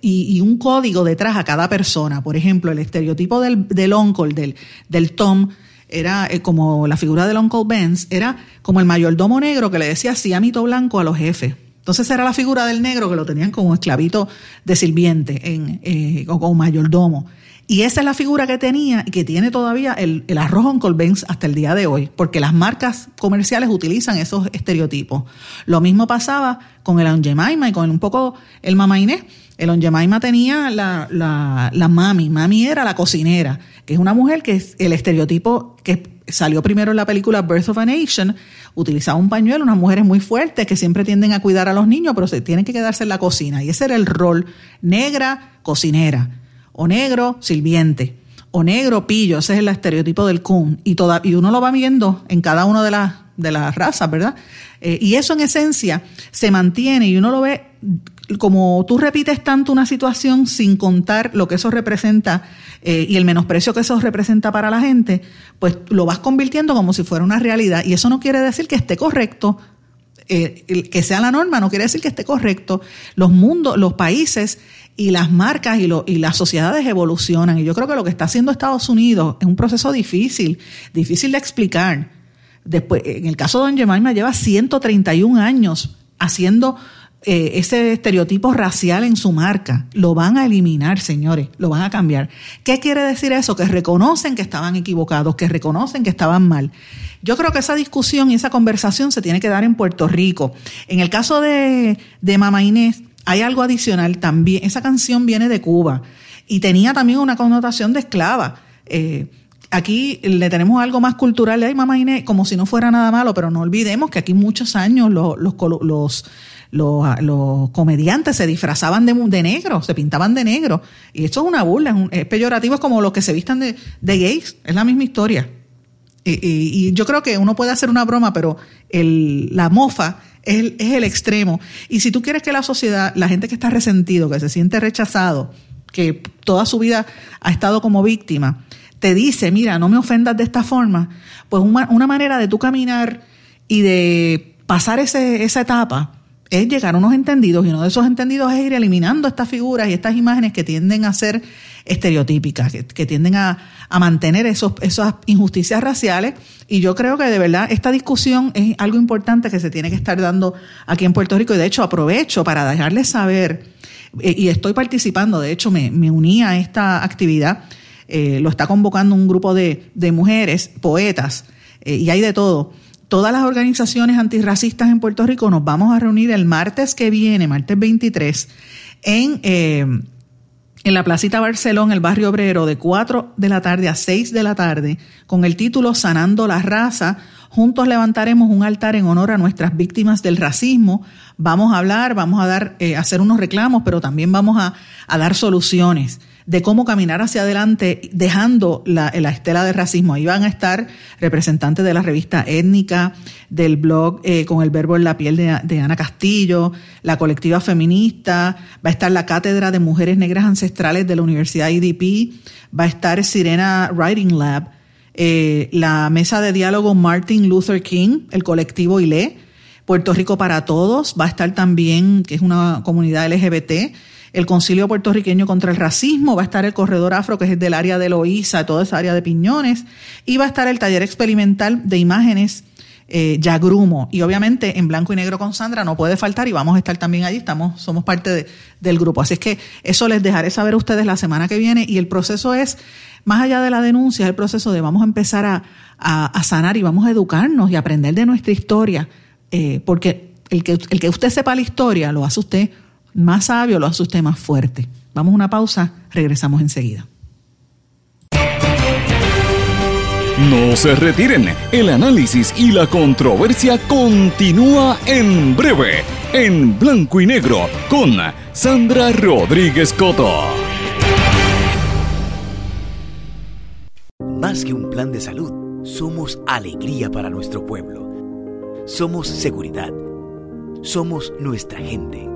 y, un código detrás a cada persona. Por ejemplo, el estereotipo del, del uncle, del, del Tom, era eh, como la figura del Uncle Benz, era como el mayordomo negro que le decía sí a mito blanco a los jefes. Entonces era la figura del negro que lo tenían como esclavito de sirviente en, eh, o como mayordomo. Y esa es la figura que tenía y que tiene todavía el, el arroz Uncle Ben's hasta el día de hoy, porque las marcas comerciales utilizan esos estereotipos. Lo mismo pasaba con el Jemima y con un poco el Mama Inés. El Jemima tenía la, la, la mami, mami era la cocinera, que es una mujer que es el estereotipo que salió primero en la película Birth of a Nation, utilizaba un pañuelo, unas mujeres muy fuertes que siempre tienden a cuidar a los niños, pero se tienen que quedarse en la cocina. Y ese era el rol, negra, cocinera, o negro, sirviente, o negro, pillo, ese es el estereotipo del kun. Y, toda, y uno lo va viendo en cada una de las, de las razas, ¿verdad? Eh, y eso en esencia se mantiene y uno lo ve como tú repites tanto una situación sin contar lo que eso representa eh, y el menosprecio que eso representa para la gente, pues lo vas convirtiendo como si fuera una realidad. Y eso no quiere decir que esté correcto, eh, que sea la norma, no quiere decir que esté correcto. Los mundos, los países y las marcas y, las sociedades evolucionan. Y yo creo que lo que está haciendo Estados Unidos es un proceso difícil, difícil de explicar. Después, en el caso de Don Jemima lleva 131 años haciendo eh, ese estereotipo racial en su marca. Lo van a eliminar, señores, lo van a cambiar. ¿Qué quiere decir eso? Que reconocen que estaban equivocados, que reconocen que estaban mal. Yo creo que esa discusión y esa conversación se tiene que dar en Puerto Rico. En el caso de, de Mama Inés, hay algo adicional también. Esa canción viene de Cuba y tenía también una connotación de esclava. Eh, aquí le tenemos algo más cultural de Mama Inés, como si no fuera nada malo, pero no olvidemos que aquí muchos años los los, comediantes se disfrazaban de, negro, se pintaban de negro. Y esto es una burla, es, peyorativo, es como los que se vistan de, gays, es la misma historia. Y, yo creo que uno puede hacer una broma, pero la mofa es el, es extremo. Y si tú quieres que la sociedad, la gente que está resentido, que se siente rechazado, que toda su vida ha estado como víctima, te dice, mira, no me ofendas de esta forma, pues una, una manera de tú caminar y de pasar ese, esa etapa es llegar a unos entendidos y uno de esos entendidos es ir eliminando estas figuras y estas imágenes que tienden a ser estereotípicas, que, tienden a, mantener esos, esas injusticias raciales. Y yo creo que de verdad esta discusión es algo importante que se tiene que estar dando aquí en Puerto Rico y de hecho aprovecho para dejarles saber, eh, y estoy participando, de hecho me, me uní a esta actividad, eh, lo está convocando un grupo de, de mujeres, poetas, eh, y hay de todo todas las organizaciones antirracistas en Puerto Rico nos vamos a reunir el martes que viene, martes 23, en, eh, en la Placita Barcelón, el barrio obrero, de 4 de la tarde a 6 de la tarde, con el título Sanando la Raza. Juntos levantaremos un altar en honor a nuestras víctimas del racismo. Vamos a hablar, vamos a dar, eh, hacer unos reclamos, pero también vamos a, a dar soluciones de cómo caminar hacia adelante dejando la, estela de racismo. Ahí van a estar representantes de la revista étnica, del blog eh, con el verbo en la piel de, Ana Castillo, la colectiva feminista, va a estar la cátedra de mujeres negras ancestrales de la Universidad IDP, va a estar Sirena Writing Lab, eh, la mesa de diálogo Martin Luther King, el colectivo ILE, Puerto Rico para Todos, va a estar también, que es una comunidad LGBT, el Concilio Puertorriqueño contra el Racismo, va a estar el Corredor Afro, que es del área de Loíza, toda esa área de Piñones, y va a estar el taller experimental de imágenes eh, Yagrumo. Y obviamente en blanco y negro con Sandra no puede faltar y vamos a estar también allí, estamos, somos parte del grupo. Así es que eso les dejaré saber a ustedes la semana que viene y el proceso es, más allá de la denuncia, es el proceso de vamos a empezar a, sanar y vamos a educarnos y aprender de nuestra historia, eh, porque el que, el que usted sepa la historia lo hace usted más sabio, lo hace usted más fuerte. Vamos a una pausa, regresamos enseguida. No se retiren, el análisis y la controversia continúa en breve, en blanco y negro, con Sandra Rodríguez Coto. Más que un plan de salud, somos alegría para nuestro pueblo. Somos seguridad. Somos nuestra gente.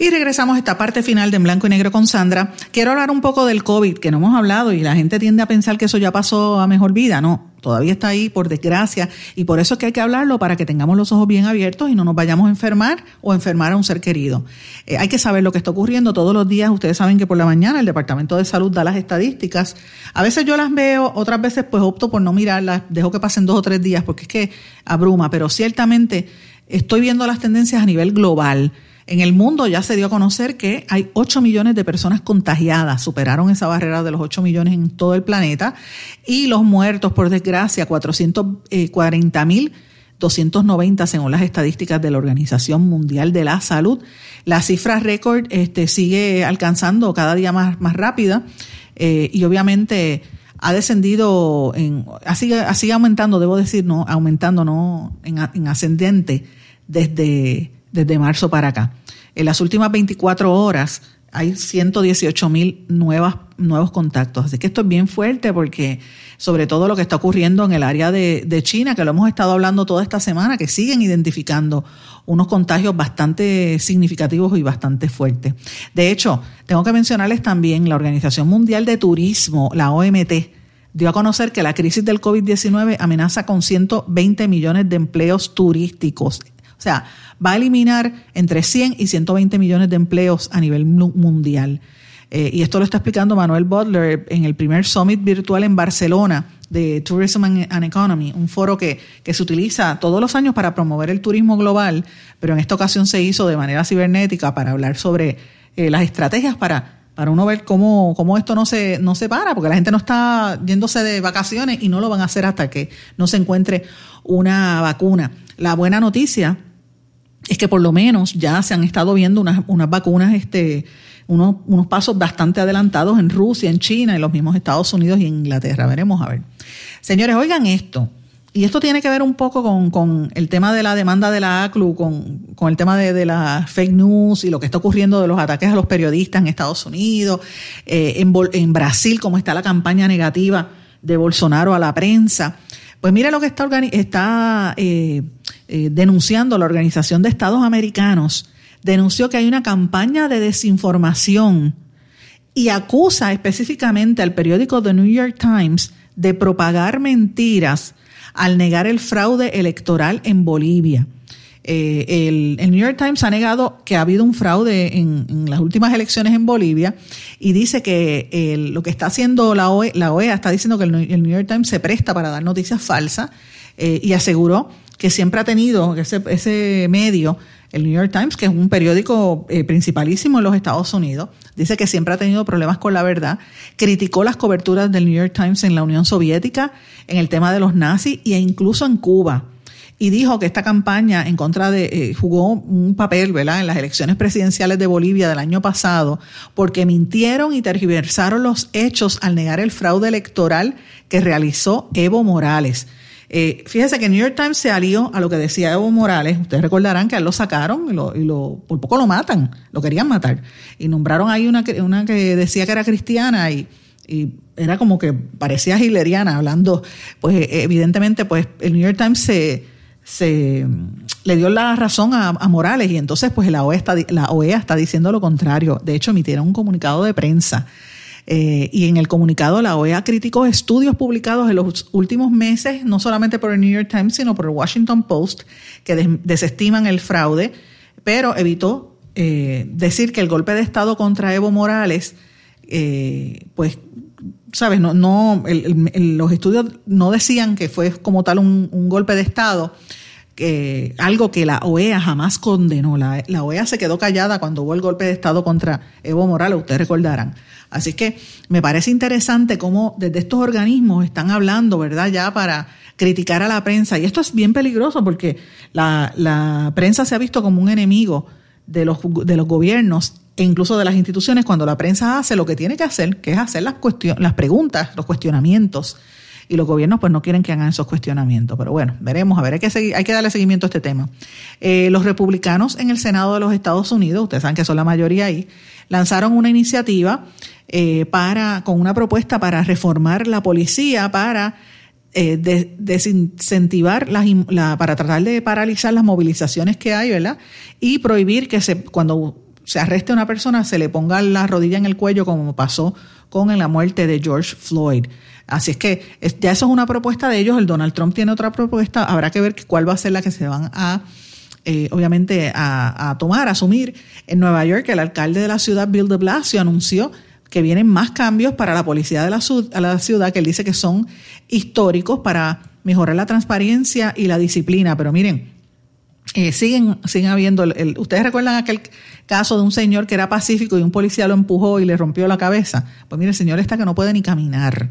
Y regresamos a esta parte final de En Blanco y Negro con Sandra. Quiero hablar un poco del COVID, que no hemos hablado y la gente tiende a pensar que eso ya pasó a mejor vida. No, todavía está ahí, por desgracia, y por eso es que hay que hablarlo para que tengamos los ojos bien abiertos y no nos vayamos a enfermar o enfermar a un ser querido. Eh, hay que saber lo que está ocurriendo todos los días. Ustedes saben que por la mañana el Departamento de Salud da las estadísticas. A veces yo las veo, otras veces pues opto por no mirarlas, dejo que pasen dos o tres días porque es que abruma, pero ciertamente estoy viendo las tendencias a nivel global. En el mundo ya se dio a conocer que hay 8 millones de personas contagiadas, superaron esa barrera de los 8 millones en todo el planeta, y los muertos, por desgracia, 440 mil 290 según las estadísticas de la Organización Mundial de la Salud. La cifra récord este, sigue alcanzando cada día más, más rápida eh, y obviamente ha descendido, en, así, aumentando, debo decir, no, aumentando, no en ascendente desde desde marzo para acá. En las últimas 24 horas hay 118 mil nuevos contactos. Así que esto es bien fuerte porque sobre todo lo que está ocurriendo en el área de, China, que lo hemos estado hablando toda esta semana, que siguen identificando unos contagios bastante significativos y bastante fuertes. De hecho, tengo que mencionarles también la Organización Mundial de Turismo, la OMT, dio a conocer que la crisis del COVID-19 amenaza con 120 millones de empleos turísticos. O sea, va a eliminar entre 100 y 120 millones de empleos a nivel mundial. Eh, y esto lo está explicando Manuel Butler en el primer summit virtual en Barcelona de Tourism and Economy, un foro que, que se utiliza todos los años para promover el turismo global, pero en esta ocasión se hizo de manera cibernética para hablar sobre eh, las estrategias para, para uno ver cómo, cómo esto no se, no se para, porque la gente no está yéndose de vacaciones y no lo van a hacer hasta que no se encuentre una vacuna. La buena noticia es que por lo menos ya se han estado viendo unas, unas vacunas, este, unos, unos pasos bastante adelantados en Rusia, en China, en los mismos Estados Unidos y en Inglaterra. Veremos a ver. Señores, oigan esto. Y esto tiene que ver un poco con, el tema de la demanda de la ACLU, con, el tema de, de, la fake news y lo que está ocurriendo de los ataques a los periodistas en Estados Unidos, eh, en, en Brasil, cómo está la campaña negativa de Bolsonaro a la prensa. Pues mira lo que está, eh, eh, denunciando la Organización de Estados Americanos. Denunció que hay una campaña de desinformación y acusa específicamente al periódico The New York Times de propagar mentiras al negar el fraude electoral en Bolivia. Eh, el, New York Times ha negado que ha habido un fraude en, las últimas elecciones en Bolivia y dice que lo que está haciendo la OEA, la OEA está diciendo que el, New York Times se presta para dar noticias falsas eh, y aseguró que siempre ha tenido ese, ese medio el New York Times, que es un periódico eh, principalísimo en los Estados Unidos, dice que siempre ha tenido problemas con la verdad, criticó las coberturas del New York Times en la Unión Soviética, en el tema de los nazis e incluso en Cuba y dijo que esta campaña en contra de, eh, jugó un papel, ¿verdad?, en las elecciones presidenciales de Bolivia del año pasado, porque mintieron y tergiversaron los hechos al negar el fraude electoral que realizó Evo Morales. Eh, fíjese que New York Times se alió a lo que decía Evo Morales. Ustedes recordarán que a él lo sacaron y, lo, y lo, por poco lo matan, lo querían matar. Y nombraron ahí una, una que decía que era cristiana y, y era como que parecía hileriana hablando. Pues evidentemente, pues el New York Times se se le dio la razón a, Morales y entonces pues la OEA, está, la OEA está diciendo lo contrario. De hecho, emitieron un comunicado de prensa Eh, y en el comunicado la OEA criticó estudios publicados en los últimos meses, no solamente por el New York Times, sino por el Washington Post, que desestiman el fraude, pero evitó eh, decir que el golpe de Estado contra Evo Morales, eh, pues, sabes, no, no, los estudios no decían que fue como tal un, golpe de Estado, que, algo que la OEA jamás condenó. La, OEA se quedó callada cuando hubo el golpe de Estado contra Evo Morales, ustedes recordarán. Así que me parece interesante cómo desde estos organismos están hablando, ¿verdad? Ya para criticar a la prensa. Y esto es bien peligroso porque la, la prensa se ha visto como un enemigo de los, de los gobiernos e incluso de las instituciones cuando la prensa hace lo que tiene que hacer, que es hacer las, las preguntas, los cuestionamientos. Y los gobiernos pues no quieren que hagan esos cuestionamientos. Pero bueno, veremos, a ver, hay que, hay que darle seguimiento a este tema. Eh, los republicanos en el Senado de los Estados Unidos, ustedes saben que son la mayoría ahí, lanzaron una iniciativa eh, para, con una propuesta para reformar la policía para eh, desincentivar las, la, para tratar de paralizar las movilizaciones que hay, ¿verdad? Y prohibir que se, cuando se arreste a una persona se le ponga la rodilla en el cuello como pasó con la muerte de George Floyd. Así es que ya eso es una propuesta de ellos, el Donald Trump tiene otra propuesta, habrá que ver cuál va a ser la que se van a, eh, obviamente, a, tomar, a asumir. En Nueva York, el alcalde de la ciudad, Bill de Blasio, anunció que vienen más cambios para la policía de la, la ciudad, que él dice que son históricos para mejorar la transparencia y la disciplina. Pero miren, eh, siguen, siguen habiendo, el, ustedes recuerdan aquel caso de un señor que era pacífico y un policía lo empujó y le rompió la cabeza. Pues mire, el señor está que no puede ni caminar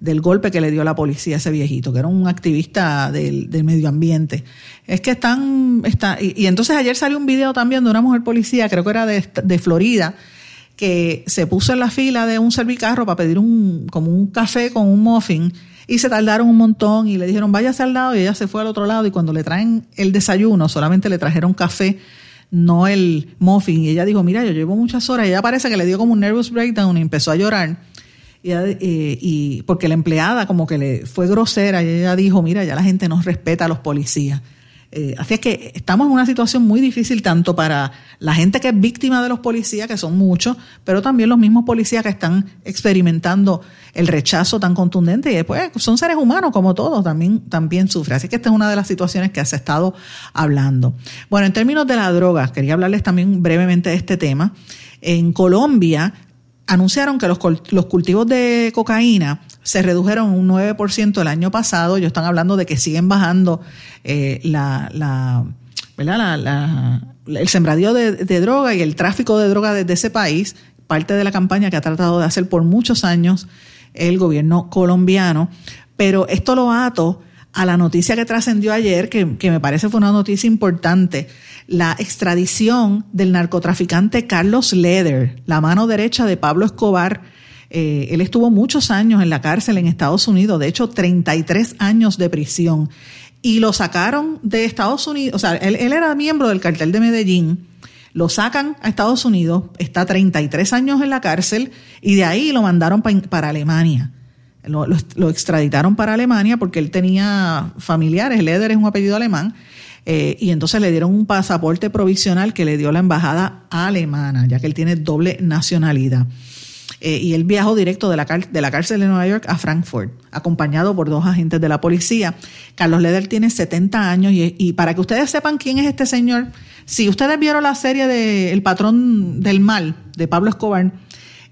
del golpe que le dio la policía a ese viejito, que era un activista del, medio ambiente. Es que están, está, y, entonces ayer salió un video también de una mujer policía, creo que era de, de Florida, que se puso en la fila de un servicarro para pedir un, como un café con un muffin y se tardaron un montón y le dijeron váyase al lado y ella se fue al otro lado y cuando le traen el desayuno solamente le trajeron café, no el muffin. Y ella dijo mira yo llevo muchas horas y ella parece que le dio como un nervous breakdown y empezó a llorar. Y, eh, y porque la empleada como que le fue grosera y ella dijo mira ya la gente no respeta a los policías eh, así es que estamos en una situación muy difícil tanto para la gente que es víctima de los policías, que son muchos, pero también los mismos policías que están experimentando el rechazo tan contundente y después son seres humanos como todos, también, también sufren. Así que esta es una de las situaciones que has estado hablando. Bueno, en términos de la droga, quería hablarles también brevemente de este tema. En Colombia anunciaron que los, los cultivos de cocaína se redujeron un 9% el año pasado. Ellos están hablando de que siguen bajando eh, la, la, el sembradío de, droga y el tráfico de droga desde ese país, parte de la campaña que ha tratado de hacer por muchos años el gobierno colombiano. Pero esto lo ato a la noticia que trascendió ayer, que, me parece fue una noticia importante, la extradición del narcotraficante Carlos Leder, la mano derecha de Pablo Escobar, eh, él estuvo muchos años en la cárcel en Estados Unidos, de hecho 33 años de prisión, y lo sacaron de Estados Unidos, o sea, él, era miembro del cartel de Medellín, lo sacan a Estados Unidos, está 33 años en la cárcel y de ahí lo mandaron para Alemania. Lo, extraditaron para Alemania porque él tenía familiares, Leder es un apellido alemán, eh, y entonces le dieron un pasaporte provisional que le dio la embajada alemana, ya que él tiene doble nacionalidad. Eh, y él viajó directo de la, cárcel de Nueva York a Frankfurt, acompañado por dos agentes de la policía. Carlos Leder tiene 70 años y, para que ustedes sepan quién es este señor, si ustedes vieron la serie de El patrón del mal de Pablo Escobar,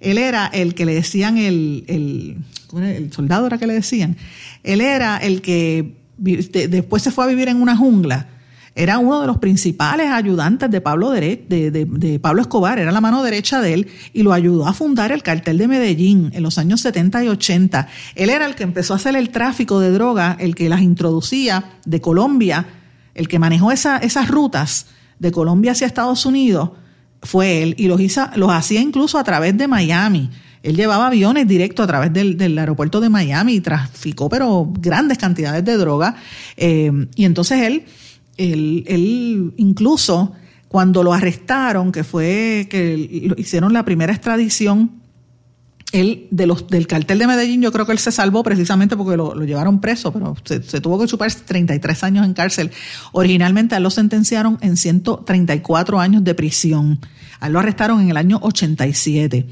él era el que le decían el, el soldado era que le decían, él era el que después se fue a vivir en una jungla. Era uno de los principales ayudantes de Pablo, de, Pablo Escobar, era la mano derecha de él y lo ayudó a fundar el cartel de Medellín en los años 70 y 80. Él era el que empezó a hacer el tráfico de droga, el que las introducía de Colombia, el que manejó esas rutas de Colombia hacia Estados Unidos, fue él. Y los, los hacía incluso a través de Miami. Él llevaba aviones directo a través del, aeropuerto de Miami y traficó, pero grandes cantidades de droga. Eh, y entonces él él, incluso cuando lo arrestaron, que fue que hicieron la primera extradición, él de los, del cartel de Medellín, yo creo que él se salvó precisamente porque lo, llevaron preso, pero se, tuvo que chupar 33 años en cárcel. Originalmente a él lo sentenciaron en 134 años de prisión. A él lo arrestaron en el año 87.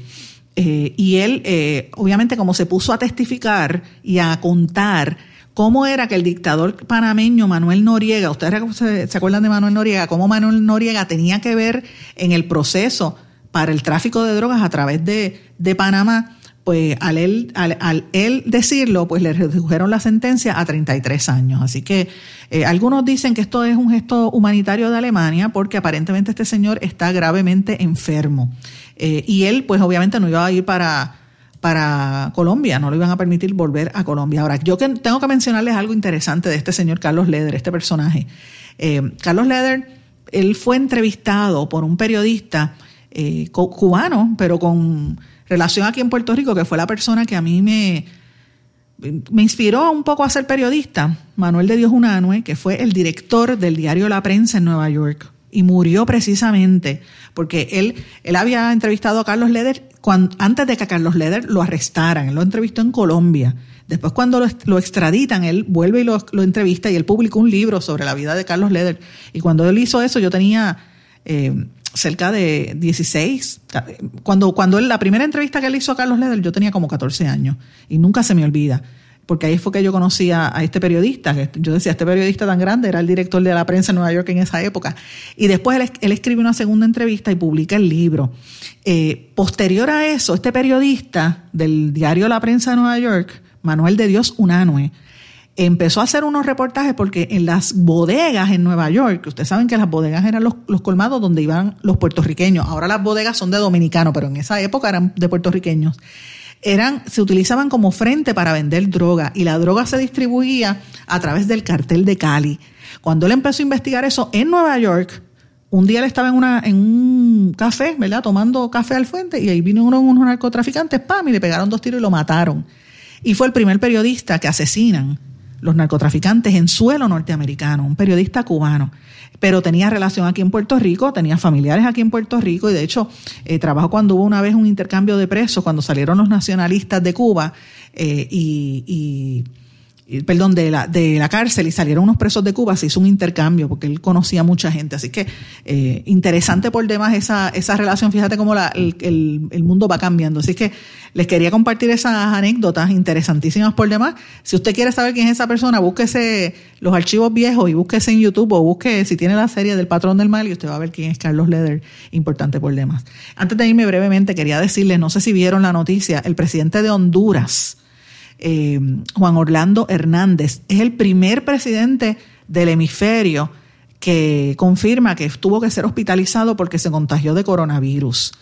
Eh, y él, eh, obviamente, como se puso a testificar y a contar cómo era que el dictador panameño Manuel Noriega, ustedes se, acuerdan de Manuel Noriega, cómo Manuel Noriega tenía que ver en el proceso para el tráfico de drogas a través de, Panamá, pues al él, él, decirlo, pues le redujeron la sentencia a 33 años. Así que eh, algunos dicen que esto es un gesto humanitario de Alemania porque aparentemente este señor está gravemente enfermo. Eh, y él, pues obviamente no iba a ir para, para Colombia, no le iban a permitir volver a Colombia. Ahora, yo que, tengo que mencionarles algo interesante de este señor Carlos Leder, este personaje. Eh, Carlos Leder, él fue entrevistado por un periodista cubano, pero con relación aquí en Puerto Rico, que fue la persona que a mí me, me inspiró un poco a ser periodista, Manuel de Dios Unanue, que fue el director del diario La Prensa en Nueva York. Y murió precisamente porque él, él había entrevistado a Carlos Leder antes de que a Carlos Leder lo arrestaran. Él lo entrevistó en Colombia. Después, cuando lo, extraditan, él vuelve y lo, lo, entrevista y él publicó un libro sobre la vida de Carlos Leder. Y cuando él hizo eso, yo tenía eh, cerca de 16. Cuando, cuando él, la primera entrevista que él hizo a Carlos Leder, yo tenía como 14 años y nunca se me olvida. Porque ahí fue que yo conocí a, este periodista, yo decía, este periodista tan grande era el director de la prensa en Nueva York en esa época. Y después él, él escribe una segunda entrevista y publica el libro. Eh, posterior a eso, este periodista del diario La Prensa de Nueva York, Manuel de Dios Unanue, empezó a hacer unos reportajes porque en las bodegas en Nueva York, ustedes saben que las bodegas eran los, colmados donde iban los puertorriqueños, ahora las bodegas son de dominicanos, pero en esa época eran de puertorriqueños, eran, se utilizaban como frente para vender droga y la droga se distribuía a través del cartel de Cali. Cuando él empezó a investigar eso en Nueva York, un día él estaba en, una, en un café, ¿verdad? Tomando café al fuente y ahí vino uno, unos narcotraficantes, ¡pam! y le pegaron dos tiros y lo mataron. Y fue el primer periodista que asesinan los narcotraficantes en suelo norteamericano, un periodista cubano, pero tenía relación aquí en Puerto Rico, tenía familiares aquí en Puerto Rico y de hecho eh, trabajó cuando hubo una vez un intercambio de presos, cuando salieron los nacionalistas de Cuba eh, y perdón, de la, de la cárcel y salieron unos presos de Cuba, se hizo un intercambio porque él conocía a mucha gente. Así que eh, interesante por demás esa, esa relación. Fíjate cómo la, el, el, mundo va cambiando. Así que les quería compartir esas anécdotas interesantísimas por demás. Si usted quiere saber quién es esa persona, búsquese los archivos viejos y búsquese en YouTube o busque si tiene la serie del patrón del mal y usted va a ver quién es Carlos Leder, importante por demás. Antes de irme brevemente, quería decirles, no sé si vieron la noticia, el presidente de Honduras, eh, Juan Orlando Hernández. Es el primer presidente del hemisferio que confirma que tuvo que ser hospitalizado porque se contagió de coronavirus.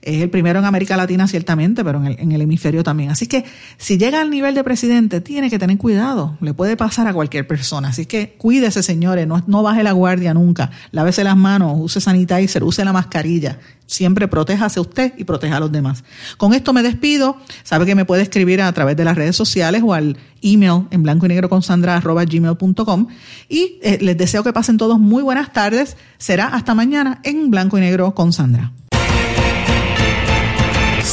Es el primero en América Latina, ciertamente, pero en el, hemisferio también. Así que si llega al nivel de presidente, tiene que tener cuidado. Le puede pasar a cualquier persona. Así que cuídese, señores. No, no baje la guardia nunca. Lávese las manos, use sanitizer, use la mascarilla. Siempre protéjase usted y proteja a los demás. Con esto me despido. Sabe que me puede escribir a través de las redes sociales o al email en blanco y negro con sandra gmail.com. Y eh, les deseo que pasen todos muy buenas tardes. Será hasta mañana en blanco y negro con Sandra.